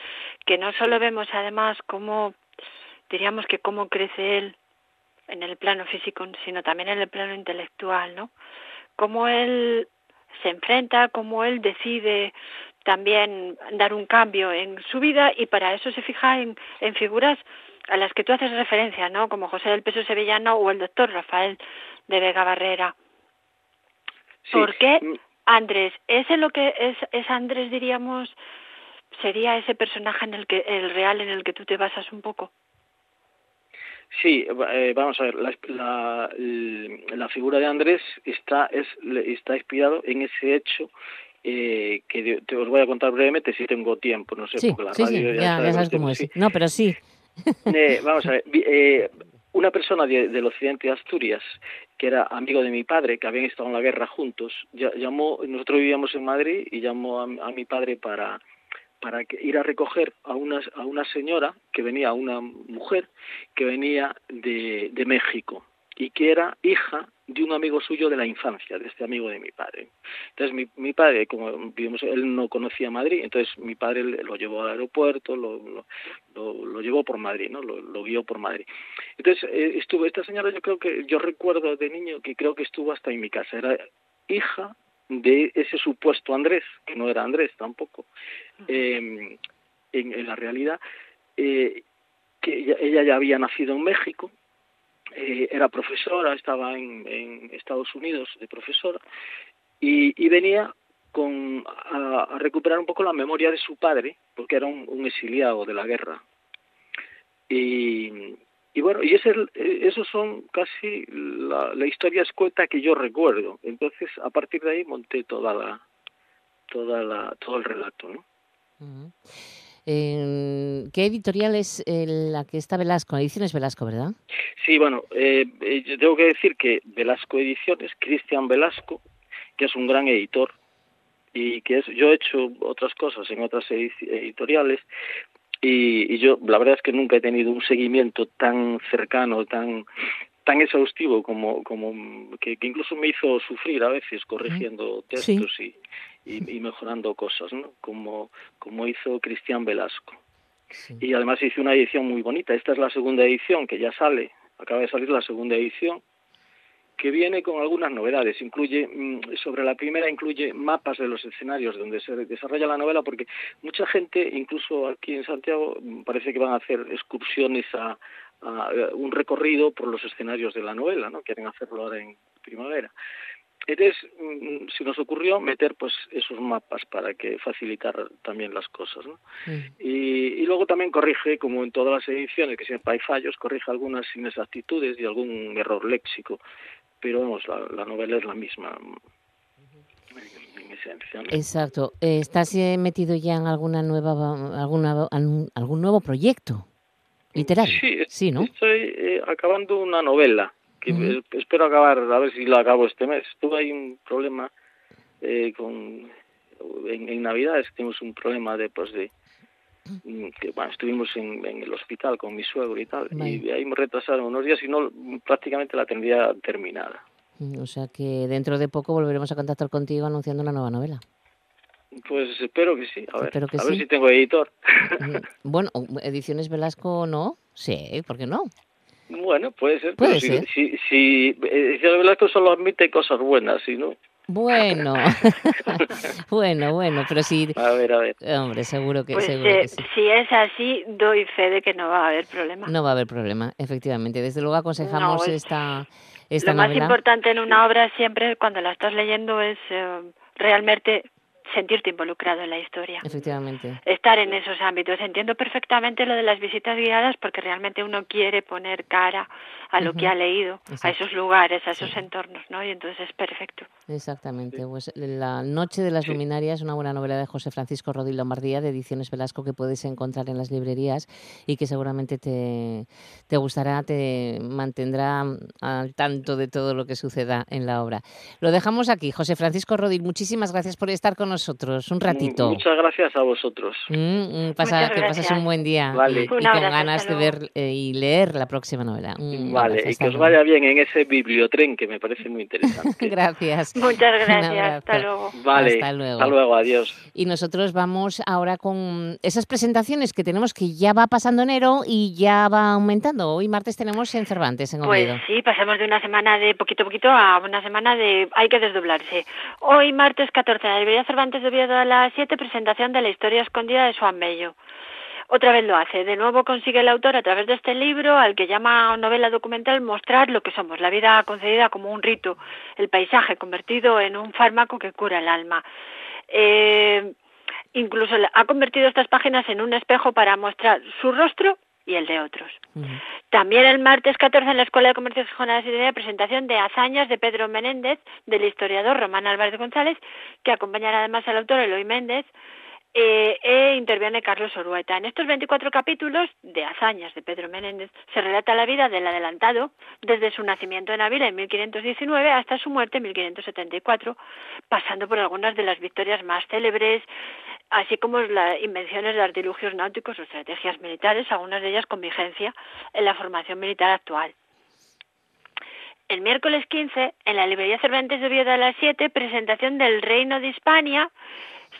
que no solo vemos además cómo, diríamos que cómo crece él en el plano físico, sino también en el plano intelectual, ¿no? Cómo él se enfrenta, cómo él decide también dar un cambio en su vida y para eso se fija en, en figuras a las que tú haces referencia, ¿no? Como José del Peso Sevillano o el doctor Rafael de Vega Barrera. Sí. ¿Por qué. Andrés? ¿Ese lo que es, es Andrés, diríamos, sería ese personaje en el que el real en el que tú te basas un poco? Sí, eh, vamos a ver, la, la, la, figura de Andrés está, es, está inspirado en ese hecho eh, que te os voy a contar brevemente si tengo tiempo, no sé, sí, porque la sí, radio sí, ya, ya, ya sabes cómo es. Sí. No, pero sí. Eh, vamos a ver, eh, una persona de, del occidente de Asturias, que era amigo de mi padre, que habían estado en la guerra juntos, llamó, nosotros vivíamos en Madrid y llamó a, a mi padre para, para ir a recoger a una, a una señora que venía, una mujer que venía de, de México y que era hija de un amigo suyo de la infancia, de este amigo de mi padre. Entonces mi, mi padre, como vimos, él no conocía Madrid, entonces mi padre lo llevó al aeropuerto, lo, lo, lo, lo llevó por Madrid, ¿no? Lo, lo guió por Madrid. Entonces eh, estuvo, esta señora yo creo que, yo recuerdo de niño que creo que estuvo hasta en mi casa, era hija de ese supuesto Andrés, que no era Andrés tampoco, eh, en, en la realidad, eh, que ella, ella ya había nacido en México, eh, era profesora, estaba en, Estados Unidos de profesora, y, y venía con, a, recuperar un poco la memoria de su padre, porque era un, exiliado de la guerra. Y, y bueno, y ese, esos son casi la, historia escueta que yo recuerdo. Entonces, a partir de ahí monté toda la, toda la, todo el relato, ¿no? Eh, ¿Qué editorial es eh, la que está Velasco? Ediciones Velasco, ¿verdad? Sí, bueno, eh, yo tengo que decir que Velasco Ediciones, Cristian Velasco, que es un gran editor, y que es, yo he hecho otras cosas en otras editoriales, y, y yo la verdad es que nunca he tenido un seguimiento tan cercano, tan tan exhaustivo como como que, que incluso me hizo sufrir a veces corrigiendo textos sí. Y, y, mejorando cosas, ¿no? Como como hizo Cristian Velasco. Sí. Y además hizo una edición muy bonita. Esta es la segunda edición que ya sale, acaba de salir la segunda edición que viene con algunas novedades. Incluye, mm, sobre la primera, incluye mapas de los escenarios donde se desarrolla la novela, porque mucha gente, incluso aquí en Santiago, parece que van a hacer excursiones a, a un recorrido por los escenarios de la novela, ¿no? Quieren hacerlo ahora en primavera. Entonces, mm, se nos ocurrió meter pues esos mapas para que facilitar también las cosas, ¿no? Mm. Y, y, luego también corrige, como en todas las ediciones, que siempre hay fallos, corrige algunas inexactitudes y algún error léxico, pero vamos, la, la novela es la misma en esencia. ¿no? Exacto. ¿Estás eh, metido ya en alguna nueva, alguna, algún, algún nuevo proyecto literario? Sí, sí ¿no? estoy eh, acabando una novela que uh -huh. espero acabar, a ver si la acabo este mes. Tuve ahí un problema eh, con en, en Navidades tuvimos un problema de pues de que bueno, estuvimos en, en el hospital con mi suegro y tal, vale. y ahí me retrasaron unos días y no prácticamente la tendría terminada. Mm, O sea que dentro de poco volveremos a contactar contigo anunciando una nueva novela. Pues espero que sí. A ver, a sí. ver si tengo editor. Mm, Bueno, (laughs) Ediciones Velasco no. Sí, ¿por qué no? Bueno, puede ser. Puede pero si- ser. Si, si, Velasco solo admite cosas buenas, si no. Bueno, (laughs) (laughs) bueno, bueno, pero sí, A ver, a ver. hombre, seguro que, Pues seguro eh, que sí. si es así, doy fe de que no va a haber problema. No va a haber problema, efectivamente. Desde luego aconsejamos No, es- esta, esta Lo más importante en una obra siempre cuando la estás leyendo es eh, realmente sentirte involucrado en la historia. Efectivamente. Estar en esos ámbitos. Entiendo perfectamente lo de las visitas guiadas porque realmente uno quiere poner cara a lo que ha leído, a esos lugares, a esos entornos, ¿no? Y entonces es perfecto. Exactamente. Pues La Noche de las Luminarias, una buena novela de José Francisco Rodil Lombardía, de Ediciones Velasco, que puedes encontrar en las librerías y que seguramente te, te gustará, te mantendrá al tanto de todo lo que suceda en la obra. Lo dejamos aquí. José Francisco Rodil, muchísimas gracias por estar con nosotros un ratito. Muchas gracias a vosotros. Mm, mm, pasa- que pases un buen día Vale. y, y con ganas de ver eh, y leer la próxima novela. Vale, abrazo, y que os vaya bien en ese bibliotren que me parece muy interesante. (laughs) Gracias. Muchas gracias. Hasta luego. Vale, Hasta luego. Hasta luego, adiós. Y nosotros vamos ahora con esas presentaciones que tenemos que ya va pasando enero y ya va aumentando. Hoy martes tenemos en Cervantes, en Oviedo. Pues sí, pasamos de una semana de poquito a poquito a una semana de hay que desdoblarse. Hoy, martes 14, en la librería Cervantes de Oviedo a las 7, presentación de la historia escondida de Juan Bello. Otra vez lo hace. De nuevo consigue el autor, a través de este libro, al que llama novela documental, mostrar lo que somos, la vida concedida como un rito, el paisaje convertido en un fármaco que cura el alma. Eh, incluso ha convertido estas páginas en un espejo para mostrar su rostro y el de otros. También el martes 14 en la Escuela de Comercio Jornada de presentación de Hazañas de Pedro Menéndez, del historiador Román Álvarez González, que acompañará además al autor Eloy Méndez, eh, e interviene Carlos Orueta. En estos 24 capítulos de Hazañas de Pedro Menéndez se relata la vida del adelantado desde su nacimiento en Ávila en 1519 hasta su muerte en 1574, pasando por algunas de las victorias más célebres, así como las invenciones de artilugios náuticos o estrategias militares, algunas de ellas con vigencia en la formación militar actual. El miércoles 15, en la librería Cervantes de Oviedo a las 7, presentación del Reino de Hispania,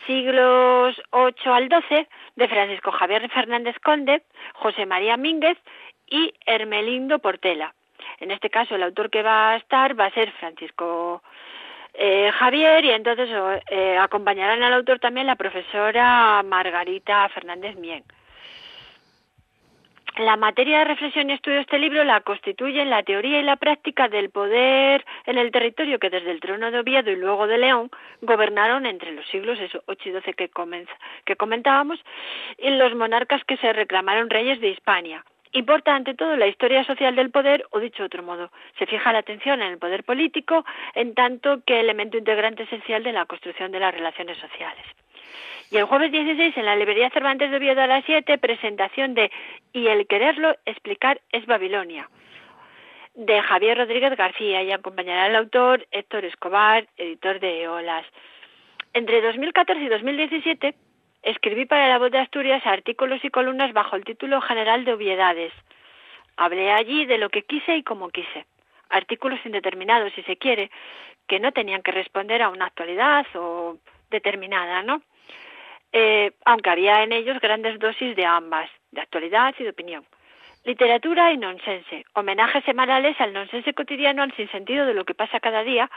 siglos 8 al 12, de Francisco Javier Fernández Conde, José María Mínguez y Hermelindo Portela. En este caso, el autor que va a estar va a ser Francisco eh, Javier y entonces eh, acompañarán al autor también la profesora Margarita Fernández Mien. La materia de reflexión y estudio de este libro la constituyen la teoría y la práctica del poder en el territorio que desde el trono de Oviedo y luego de León gobernaron entre los siglos eso, 8 y 12 que, comenza, que comentábamos y los monarcas que se reclamaron reyes de Hispania. Importa ante todo la historia social del poder, o dicho de otro modo, se fija la atención en el poder político en tanto que elemento integrante esencial de la construcción de las relaciones sociales. Y el jueves 16 en la librería Cervantes de Oviedo a las 7, presentación de Y el quererlo explicar es Babilonia, de Javier Rodríguez García y acompañará al autor Héctor Escobar, editor de Eolas. Entre 2014 y 2017 escribí para La Voz de Asturias artículos y columnas bajo el título general de Obviedades. Hablé allí de lo que quise y como quise. Artículos indeterminados, si se quiere, que no tenían que responder a una actualidad o determinada, ¿no? Eh, aunque había en ellos grandes dosis de ambas, de actualidad y de opinión. Literatura y nonsense, homenajes semanales al nonsense cotidiano, al sinsentido de lo que pasa cada día,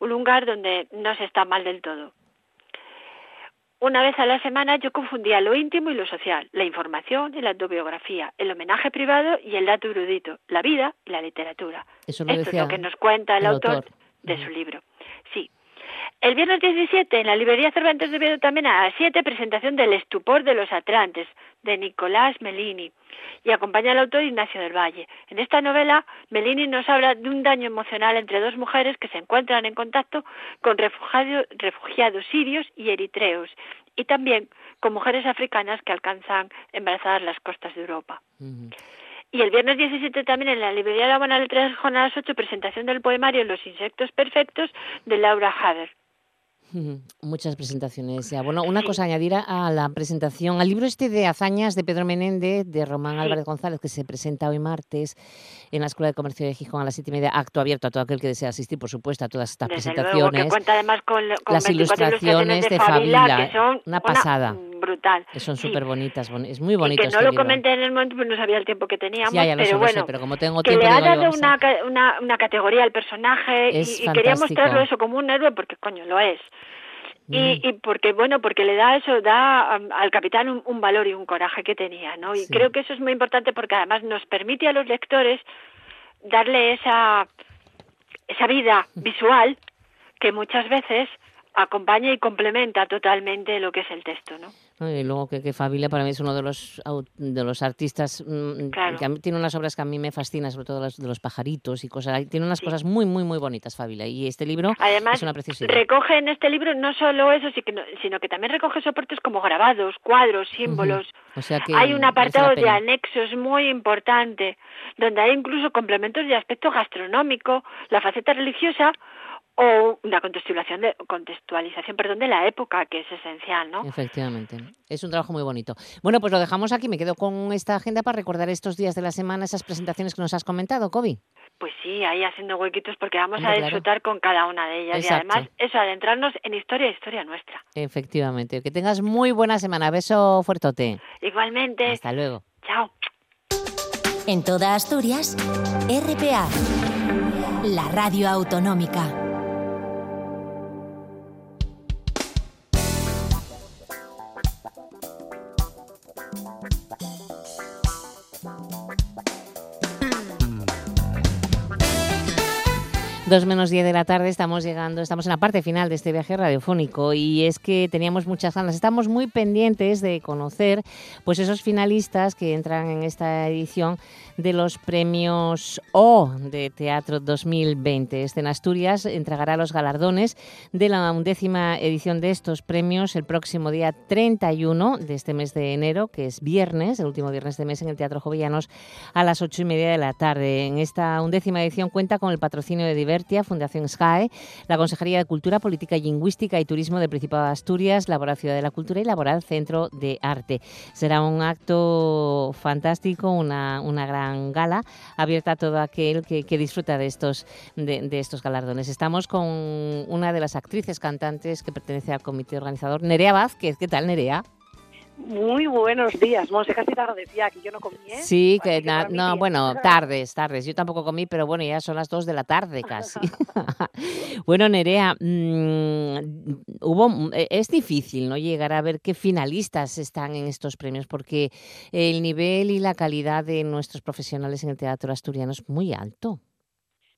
un lugar donde no se está mal del todo. Una vez a la semana yo confundía lo íntimo y lo social, la información y la autobiografía, el homenaje privado y el dato erudito, la vida y la literatura. Eso lo Esto decía es lo que nos cuenta el, el autor, autor. de su libro. Sí. El viernes 17, en la librería Cervantes de Oviedo también a las 7, presentación del Estupor de los Atlantes, de Nicolás Melini, y acompaña al autor Ignacio del Valle. En esta novela, Melini nos habla de un daño emocional entre dos mujeres que se encuentran en contacto con refugiados, refugiados sirios y eritreos, y también con mujeres africanas que alcanzan embarazadas las costas de Europa. Y el viernes 17 también en la librería La Buena Letra de jornadas 8, presentación del poemario Los insectos perfectos de Laura Haber. Muchas presentaciones ya. Bueno, una cosa añadir a- la presentación, al libro este de hazañas de Pedro Menéndez, de Román Sí. Álvarez González, que se presenta hoy martes en la Escuela de Comercio de Gijón a las siete y media, acto abierto a todo aquel que desea asistir, por supuesto, a todas estas Desde luego, que presentaciones. cuenta además con, con Las 24 ilustraciones de Fabila, Fabila, que son una pasada. brutal. que son Sí. súper bonitas, es muy Y bonito que este no lo libro. comenté en el momento, pues no sabía el tiempo que teníamos, Ya, ya lo sé, pero lo sé, bueno, pero como tengo que tiempo, le ha dado una, una, una categoría al personaje y- Es y, quería mostrarlo eso como un héroe porque coño lo es. Y, y porque bueno porque le da eso da al capitán un, un valor y un coraje que tenía no y Sí. creo que eso es muy importante porque además nos permite a los lectores darle esa esa vida visual que muchas veces acompaña y complementa totalmente lo que es el texto no. Y luego que, que Fabila para mí es uno de los de los artistas mm, Claro. que a mí- tiene unas obras que a mí me fascinan, sobre todo las de los pajaritos y cosas. Tiene unas Sí. cosas muy, muy, muy bonitas, Fabila. Y este libro Además, es una preciosidad. recoge en este libro no solo eso, sino que también recoge soportes como grabados, cuadros, símbolos. O sea que hay un apartado de anexos muy importante, donde hay incluso complementos de aspecto gastronómico, la faceta religiosa o una contextualización de, contextualización perdón, de la época, que es esencial, ¿no? Efectivamente. Es un trabajo muy bonito. Bueno, pues lo dejamos aquí. Me quedo con esta agenda para recordar estos días de la semana, esas presentaciones que nos has comentado, Kobe. Pues sí, ahí haciendo huequitos porque vamos Hombre, a claro. disfrutar con cada una de ellas. Exacto. Y además, eso, adentrarnos en historia, historia nuestra. Efectivamente. Que tengas muy buena semana. Beso fuertote. Igualmente, Hasta luego. chao. En toda Asturias, RPA, la radio autonómica. Dos menos diez de la tarde estamos llegando, estamos en la parte final de este viaje radiofónico y es que teníamos muchas ganas, estamos muy pendientes de conocer pues esos finalistas que entran en esta edición de los premios O de Teatro 2020. Este en Asturias entregará los galardones de la undécima edición de estos premios el próximo día 31 de este mes de enero, que es viernes, el último viernes de mes en el Teatro Jovellanos a las ocho y media de la tarde. En esta undécima edición cuenta con el patrocinio de Fundación SCAE, la Consejería de Cultura, Política Lingüística y Turismo del Principado de Asturias, Laboral Ciudad de la Cultura y Laboral Centro de Arte. Será un acto fantástico, una, una gran gala abierta a todo aquel que, que disfruta de estos, de estos galardones. Estamos con una de las actrices cantantes que pertenece al comité organizador, Nerea Vázquez. ¿Qué tal, Nerea? Muy buenos días, Monse, casi te agradecía que yo no comí, ¿eh? Sí, que, na- no, bueno, tardes, tardes. Yo tampoco comí, pero bueno, ya son las dos de la tarde casi. (laughs) (laughs) bueno, Nerea, mm, hubo, eh, es difícil no llegar a ver qué finalistas están en estos premios porque el nivel y la calidad de nuestros profesionales en el teatro asturiano es muy alto.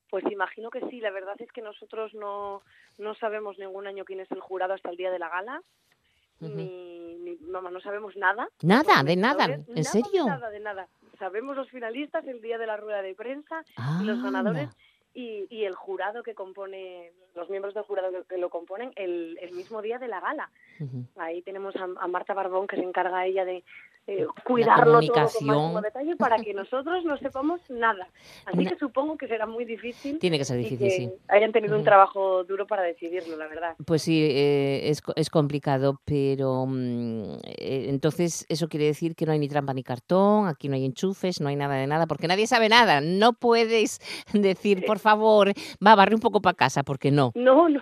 Pues imagino que sí, la verdad es que nosotros no, no sabemos ningún año quién es el jurado hasta el día de la gala, ni, ni vamos, no sabemos nada. Nada, de nada, ¿en nada, serio? Nada, de nada. Sabemos los finalistas el día de la rueda de prensa y los ganadores Anda. Y, y el jurado que compone, los miembros del jurado que, lo componen el, el mismo día de la gala. Ahí tenemos a, a Marta Barbón que se encarga ella de eh, cuidarlo todo con máximo detalle para que nosotros no sepamos nada. Así que supongo que será muy difícil. Tiene que ser y difícil, que sí. Hayan tenido un trabajo duro para decidirlo, la verdad. Pues sí, eh, es, es complicado, pero mm, eh, entonces eso quiere decir que no hay ni trampa ni cartón, aquí no hay enchufes, no hay nada de nada, porque nadie sabe nada. No puedes decir, por favor, va, barre un poco para casa, porque no. No, no,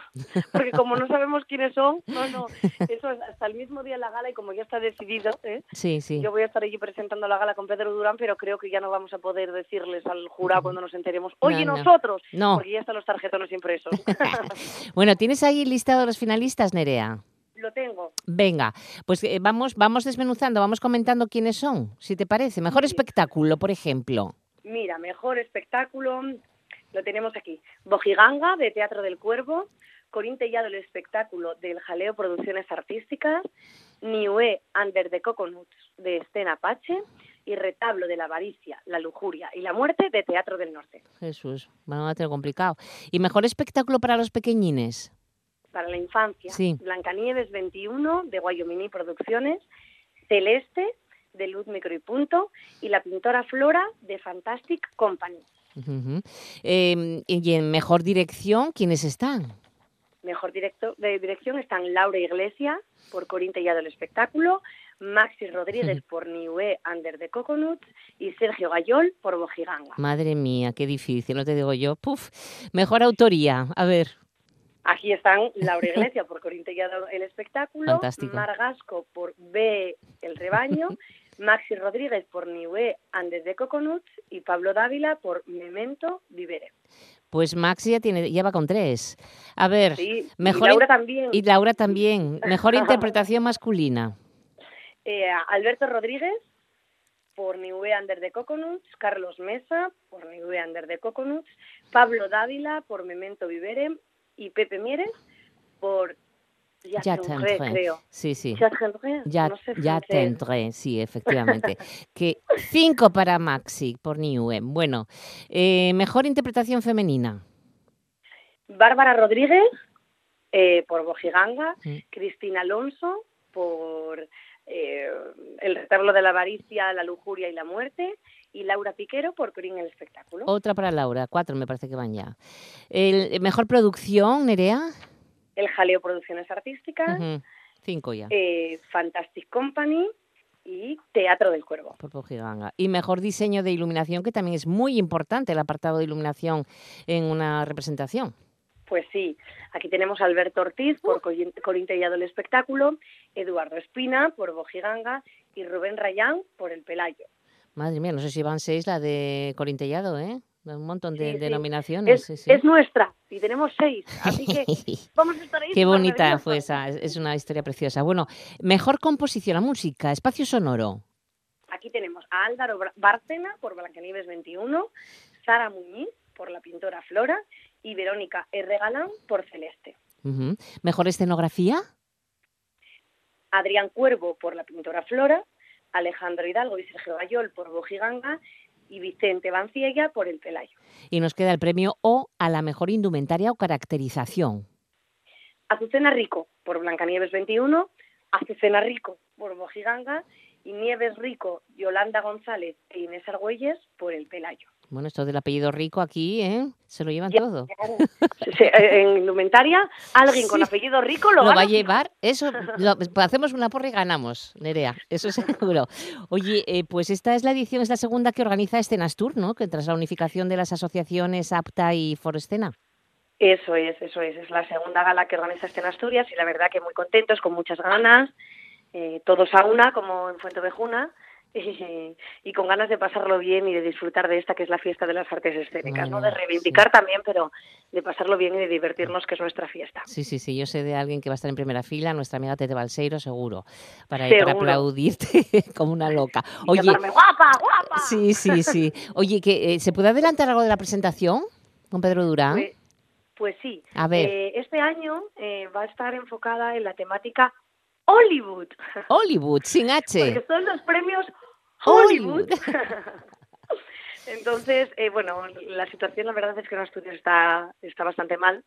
porque como no sabemos quiénes son, no, no, eso es hasta el mismo día de la gala y como ya está decidido, ¿eh? Sí, sí. yo voy a estar allí presentando la gala con Pedro Durán, pero creo que ya no vamos a poder decirles al jurado cuando nos enteremos, oye, No, no. nosotros, No. porque ya están los tarjetones impresos. (laughs) Bueno, ¿tienes ahí listado los finalistas, Nerea? Lo tengo. Venga, pues eh, vamos, vamos desmenuzando, vamos comentando quiénes son, si te parece. Mejor espectáculo, por ejemplo. Mira, mejor espectáculo, lo tenemos aquí. Bojiganga, de Teatro del Cuervo, Corín Tellado, el espectáculo del Jaleo Producciones Artísticas, Niue Under the Coconuts, de Estén Apache, y Retablo de la Avaricia, la Lujuria y la Muerte, de Teatro del Norte. Jesús, van a tener complicado. ¿Y mejor espectáculo para los pequeñines? Para la infancia, Sí. Blancanieves 21, de Guayomini Producciones, Celeste, de Luz Micro y Punto, y La Pintora Flora, de Fantastic Company. Eh, y en mejor dirección, ¿quiénes están? Mejor directo, de dirección están Laura Iglesias por Corín Tellado el Espectáculo, Maxi Rodríguez por Niue Under the Coconuts y Sergio Gayol por Bojiganga. Madre mía, qué difícil, no te digo yo. Puf, mejor autoría. A ver, Aquí están Laura Iglesias por Corín Tellado el Espectáculo, (laughs) Fantástico. Margasco por B El Rebaño, (laughs) Maxi Rodríguez por Niue Under the Coconuts y Pablo Dávila por Memento Vivere. pues Maxi ya, tiene, ya va con tres. A ver, Sí, y mejor Laura también. Y Laura también. Mejor (laughs) interpretación masculina. Eh, Alberto Rodríguez por Niue Under the Coconuts, Carlos Mesa por Niue Under the Coconuts, Pablo Dávila por Memento Vivere y Pepe Mieres por Ya, tendré, creo. Sí, sí. Ya tendré, Ya, no sé ya tendré, sí, efectivamente. (laughs) que cinco para Maxi por Niue. Bueno, eh, mejor interpretación femenina. Bárbara Rodríguez eh, por Bojiganga. Cristina Alonso por eh, El retablo de la avaricia, la lujuria y la muerte y Laura Piquero por Corín el espectáculo. Otra para Laura, cuatro me parece que van ya. El, mejor producción, Nerea. El Jaleo Producciones Artísticas, Cinco ya. eh, Fantastic Company y Teatro del Cuervo. Por Pojiganga. Y mejor diseño de iluminación, que también es muy importante el apartado de iluminación en una representación. Pues sí, aquí tenemos a Alberto Ortiz por Corin- Corín Tellado el Espectáculo, Eduardo Espina por Bojiganga y Rubén Rayán por El Pelayo. Madre mía, no sé si van seis la de Corintellado, ¿eh? Un montón de Sí, sí. denominaciones. Es, sí, sí. es nuestra y tenemos seis, así que (laughs) vamos a estar ahí. Qué bonita fue esa, es- una historia preciosa. Bueno, mejor composición, la música, espacio sonoro. Aquí tenemos a Álvaro Bárcena por Blancanieves 21, Sara Muñiz por La Pintora Flora y Verónica R. Galán por Celeste. Mejor escenografía. Adrián Cuervo por La Pintora Flora, Alejandro Hidalgo y Sergio Gayol por Bojiganga y Vicente Banciella por El Pelayo. Y nos queda el premio O a la mejor indumentaria o caracterización. Azucena Rico por Blancanieves 21, Azucena Rico por Bojiganga y Nieves Rico, Yolanda González e Inés Argüelles por El Pelayo. Bueno, esto del apellido rico aquí, ¿eh? Se lo llevan Ya, todo. Sí, en indumentaria, alguien con apellido rico lo, Lo va a llevar, eso, (laughs) lo- hacemos una porra y ganamos, Nerea, eso (laughs) seguro. Oye, eh, pues esta es la edición, es la segunda que organiza Escenas Tour, ¿no? Que tras la unificación de las asociaciones APTA y Forescena. Eso es, eso es. Es la segunda gala que organiza este en Asturias y la verdad que muy contentos, con muchas ganas, eh, todos a una, como en Fuentevejuna, y, (laughs) y con ganas de pasarlo bien y de disfrutar de esta que es la fiesta de las artes escénicas, ¿no? De reivindicar también, pero de pasarlo bien y de divertirnos, que es nuestra fiesta. Sí, sí, sí, yo sé de alguien que va a estar en primera fila, nuestra amiga Tete Balseiro, seguro, para, ir para Seguro. aplaudirte (laughs) como una loca. Y Oye, llamarme, guapa, guapa. sí, sí, sí. (laughs) Oye, que, eh, ¿se puede adelantar algo de la presentación con Pedro Durán? Pues, pues sí. A ver. Eh, este año eh, va a estar enfocada en la temática Hollywood. Hollywood, sin H. Porque son los premios Hollywood. (laughs) Entonces, eh, bueno, la situación la verdad es que en Asturias está, está bastante mal.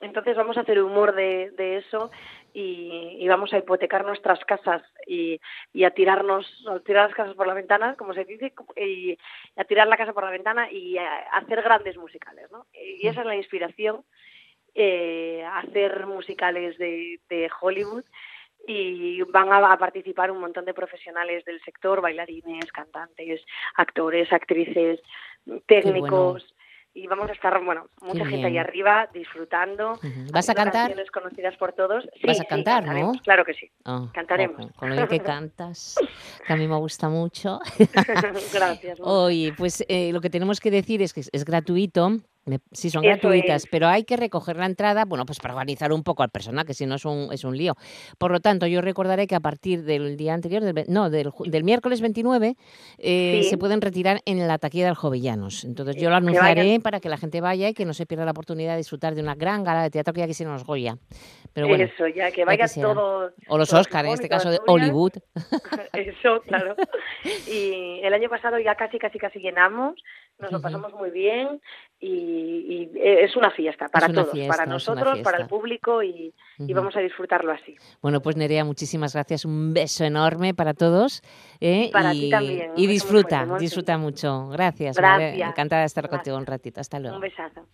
Entonces vamos a hacer humor de, de eso y, y vamos a hipotecar nuestras casas y, y a tirarnos, a tirar las casas por la ventana, como se dice, y a tirar la casa por la ventana y a hacer grandes musicales, ¿no? Y esa es la inspiración, eh, hacer musicales de, de Hollywood y van a, a participar un montón de profesionales del sector, bailarines, cantantes, actores, actrices, técnicos. Y vamos a estar, bueno, mucha Qué gente ahí bien. arriba disfrutando. ¿Vas a cantar? canciones conocidas por todos. Sí, Vas a sí, cantar, ¿no? Claro que sí. Ah, Cantaremos. Con lo bien que (laughs) cantas, que a mí me gusta mucho. (laughs) Gracias. (laughs) Oye, pues eh, lo que tenemos que decir es que es, es gratuito. Me- Sí, son Eso gratuitas, es. pero hay que recoger la entrada, bueno, pues para organizar un poco al personal, que si no es un, es un lío. Por lo tanto, yo recordaré que a partir del día anterior, del, no, del, del miércoles 29, eh, Sí. se pueden retirar en la taquilla del Jovellanos. Entonces, yo Eh, lo anunciaré para que la gente vaya y que no se pierda la oportunidad de disfrutar de una gran gala de teatro que ya quisiéramos Goya. Pero bueno, Eso, ya que ya vaya todo. o los Oscar, en este caso de. Hollywood. (laughs) Eso, claro. (laughs) Y el año pasado ya casi, casi, casi llenamos. Nos lo pasamos muy bien y, y es una fiesta para una todos, fiesta, para nosotros, para el público y, vamos a disfrutarlo así. Bueno, pues Nerea, muchísimas gracias. Un beso enorme para todos. ¿eh? Y para y, ti también, y disfruta, fuerte, disfruta mucho. Gracias. Encantada de estar Gracias. contigo un ratito. Hasta luego. Un besazo.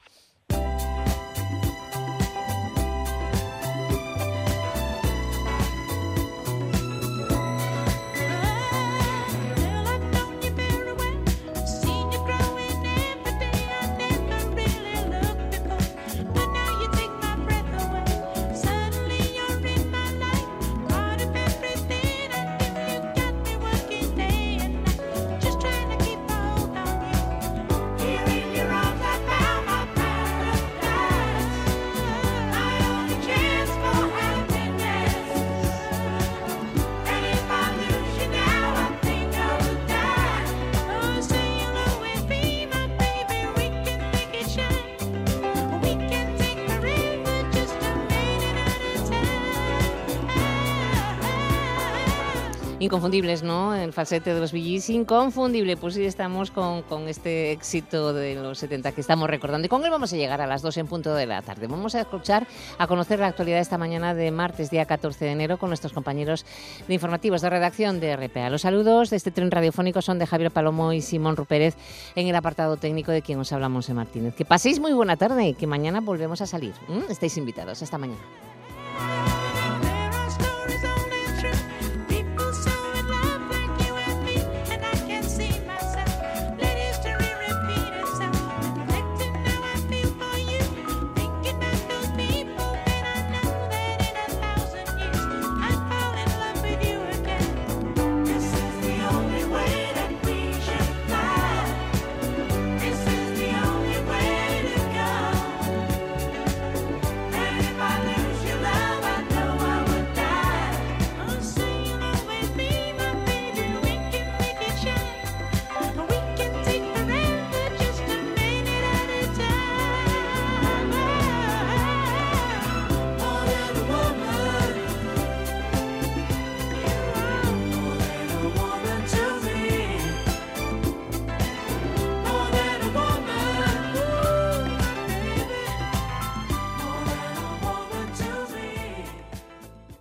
Inconfundibles, ¿no? El falsete de los VGs, inconfundible. Pues sí, estamos con, con este éxito de los 70 que estamos recordando. Y con él vamos a llegar a las 2 en punto de la tarde. Vamos a escuchar, a conocer la actualidad esta mañana de martes, día 14 de enero, con nuestros compañeros de informativos de redacción de RPA. Los saludos de este tren radiofónico son de Javier Palomo y Simón Rupérez en el apartado técnico de quien os habla Monse Martínez. Que paséis muy buena tarde y que mañana volvemos a salir. ¿Mm? Estáis invitados. Hasta mañana.